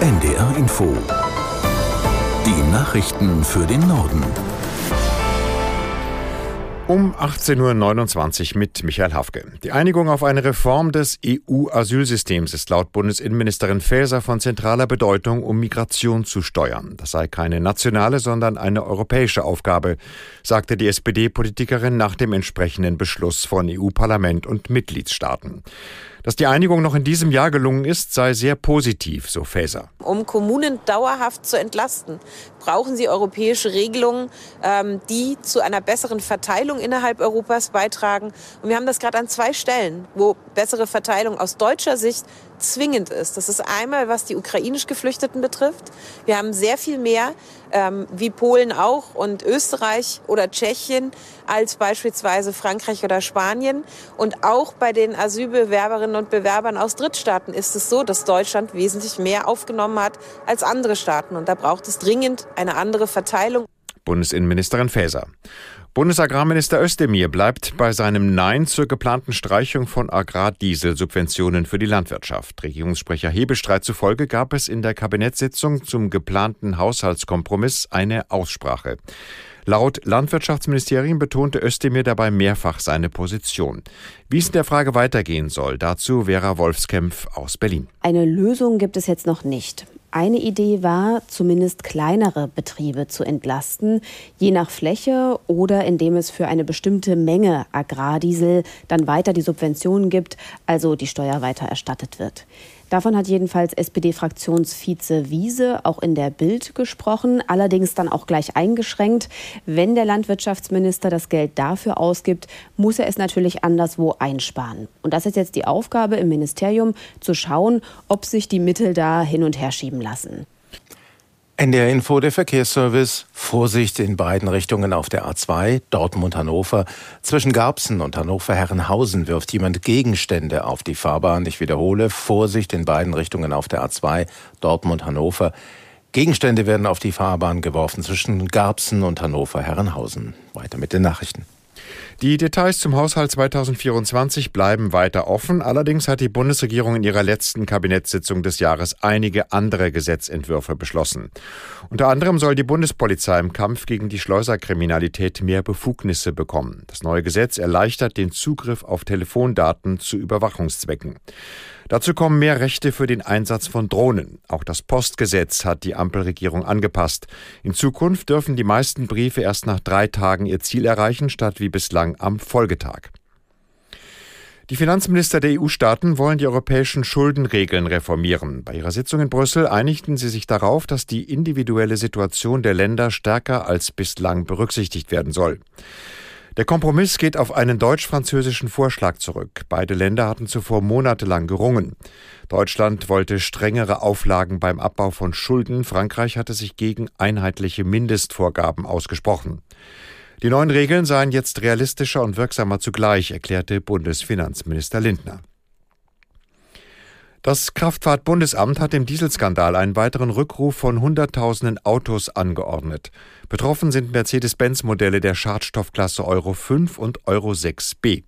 NDR Info. Die Nachrichten für den Norden. Um 18.29 Uhr mit Michael Hafke. Die Einigung auf eine Reform des EU-Asylsystems ist laut Bundesinnenministerin Faeser von zentraler Bedeutung, um Migration zu steuern. Das sei keine nationale, sondern eine europäische Aufgabe, sagte die SPD-Politikerin nach dem entsprechenden Beschluss von EU-Parlament und Mitgliedstaaten. Dass die Einigung noch in diesem Jahr gelungen ist, sei sehr positiv, so Faeser. Um Kommunen dauerhaft zu entlasten, brauchen sie europäische Regelungen, ähm, die zu einer besseren Verteilung innerhalb Europas beitragen. Und wir haben das gerade an zwei Stellen, wo bessere Verteilung aus deutscher Sicht zwingend ist. Das ist einmal, was die ukrainisch Geflüchteten betrifft. Wir haben sehr viel mehr, ähm, wie Polen auch und Österreich oder Tschechien, als beispielsweise Frankreich oder Spanien. Und auch bei den Asylbewerberinnen und Bewerbern aus Drittstaaten ist es so, dass Deutschland wesentlich mehr aufgenommen hat als andere Staaten. Und da braucht es dringend eine andere Verteilung. Bundesinnenministerin Faeser. Bundesagrarminister Özdemir bleibt bei seinem Nein zur geplanten Streichung von Agrardieselsubventionen für die Landwirtschaft. Regierungssprecher Hebestreit zufolge gab es in der Kabinettssitzung zum geplanten Haushaltskompromiss eine Aussprache. Laut Landwirtschaftsministerium betonte Özdemir dabei mehrfach seine Position. Wie es in der Frage weitergehen soll, dazu Vera Wolfskämpf aus Berlin. Eine Lösung gibt es jetzt noch nicht. Eine Idee war, zumindest kleinere Betriebe zu entlasten, je nach Fläche oder indem es für eine bestimmte Menge Agrardiesel dann weiter die Subventionen gibt, also die Steuer weiter erstattet wird. Davon hat jedenfalls SPD-Fraktionsvize Wiese auch in der Bild gesprochen, allerdings dann auch gleich eingeschränkt. Wenn der Landwirtschaftsminister das Geld dafür ausgibt, muss er es natürlich anderswo einsparen. Und das ist jetzt die Aufgabe im Ministerium, zu schauen, ob sich die Mittel da hin und her schieben lassen. NDR Info, der Verkehrsservice. Vorsicht in beiden Richtungen auf der A2, Dortmund-Hannover. Zwischen Garbsen und Hannover-Herrenhausen wirft jemand Gegenstände auf die Fahrbahn. Ich wiederhole, Vorsicht in beiden Richtungen auf der A2, Dortmund-Hannover. Gegenstände werden auf die Fahrbahn geworfen zwischen Garbsen und Hannover-Herrenhausen. Weiter mit den Nachrichten. Die Details zum Haushalt 2024 bleiben weiter offen. Allerdings hat die Bundesregierung in ihrer letzten Kabinettssitzung des Jahres einige andere Gesetzentwürfe beschlossen. Unter anderem soll die Bundespolizei im Kampf gegen die Schleuserkriminalität mehr Befugnisse bekommen. Das neue Gesetz erleichtert den Zugriff auf Telefondaten zu Überwachungszwecken. Dazu kommen mehr Rechte für den Einsatz von Drohnen. Auch das Postgesetz hat die Ampelregierung angepasst. In Zukunft dürfen die meisten Briefe erst nach drei Tagen ihr Ziel erreichen, statt wie bislang am Folgetag. Die Finanzminister der EU-Staaten wollen die europäischen Schuldenregeln reformieren. Bei ihrer Sitzung in Brüssel einigten sie sich darauf, dass die individuelle Situation der Länder stärker als bislang berücksichtigt werden soll. Der Kompromiss geht auf einen deutsch-französischen Vorschlag zurück. Beide Länder hatten zuvor monatelang gerungen. Deutschland wollte strengere Auflagen beim Abbau von Schulden. Frankreich hatte sich gegen einheitliche Mindestvorgaben ausgesprochen. Die neuen Regeln seien jetzt realistischer und wirksamer zugleich, erklärte Bundesfinanzminister Lindner. Das Kraftfahrtbundesamt hat im Dieselskandal einen weiteren Rückruf von Hunderttausenden Autos angeordnet. Betroffen sind Mercedes-Benz-Modelle der Schadstoffklasse Euro 5 und Euro 6b.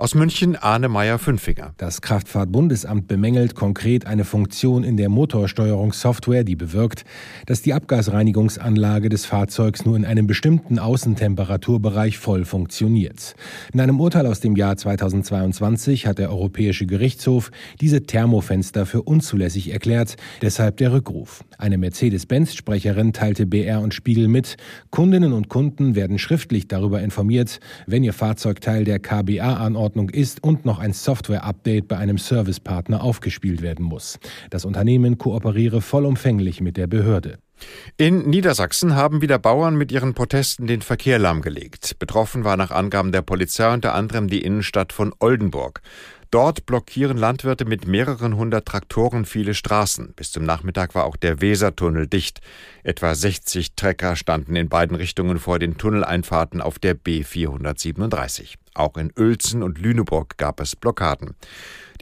Aus München Arne Meyer-Fünfinger. Das Kraftfahrtbundesamt bemängelt konkret eine Funktion in der Motorsteuerungssoftware, die bewirkt, dass die Abgasreinigungsanlage des Fahrzeugs nur in einem bestimmten Außentemperaturbereich voll funktioniert. In einem Urteil aus dem Jahr 2022 hat der Europäische Gerichtshof diese Thermofenster für unzulässig erklärt, deshalb der Rückruf. Eine Mercedes-Benz-Sprecherin teilte BR und Spiegel mit, Kundinnen und Kunden werden schriftlich darüber informiert, wenn ihr Fahrzeugteil der KBA-Anordnung Anordnung ist und noch ein Software-Update bei einem Servicepartner aufgespielt werden muss. Das Unternehmen kooperiere vollumfänglich mit der Behörde. In Niedersachsen haben wieder Bauern mit ihren Protesten den Verkehr lahmgelegt. Betroffen war nach Angaben der Polizei unter anderem die Innenstadt von Oldenburg. Dort blockieren Landwirte mit mehreren hundert Traktoren viele Straßen. Bis zum Nachmittag war auch der Wesertunnel dicht. Etwa 60 Trecker standen in beiden Richtungen vor den Tunneleinfahrten auf der B437. Auch in Uelzen und Lüneburg gab es Blockaden.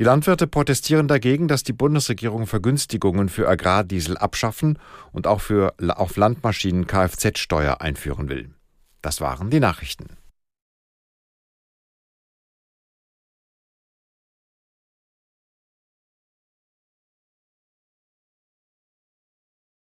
Die Landwirte protestieren dagegen, dass die Bundesregierung Vergünstigungen für Agrardiesel abschaffen und auch für auf Landmaschinen Kfz-Steuer einführen will. Das waren die Nachrichten.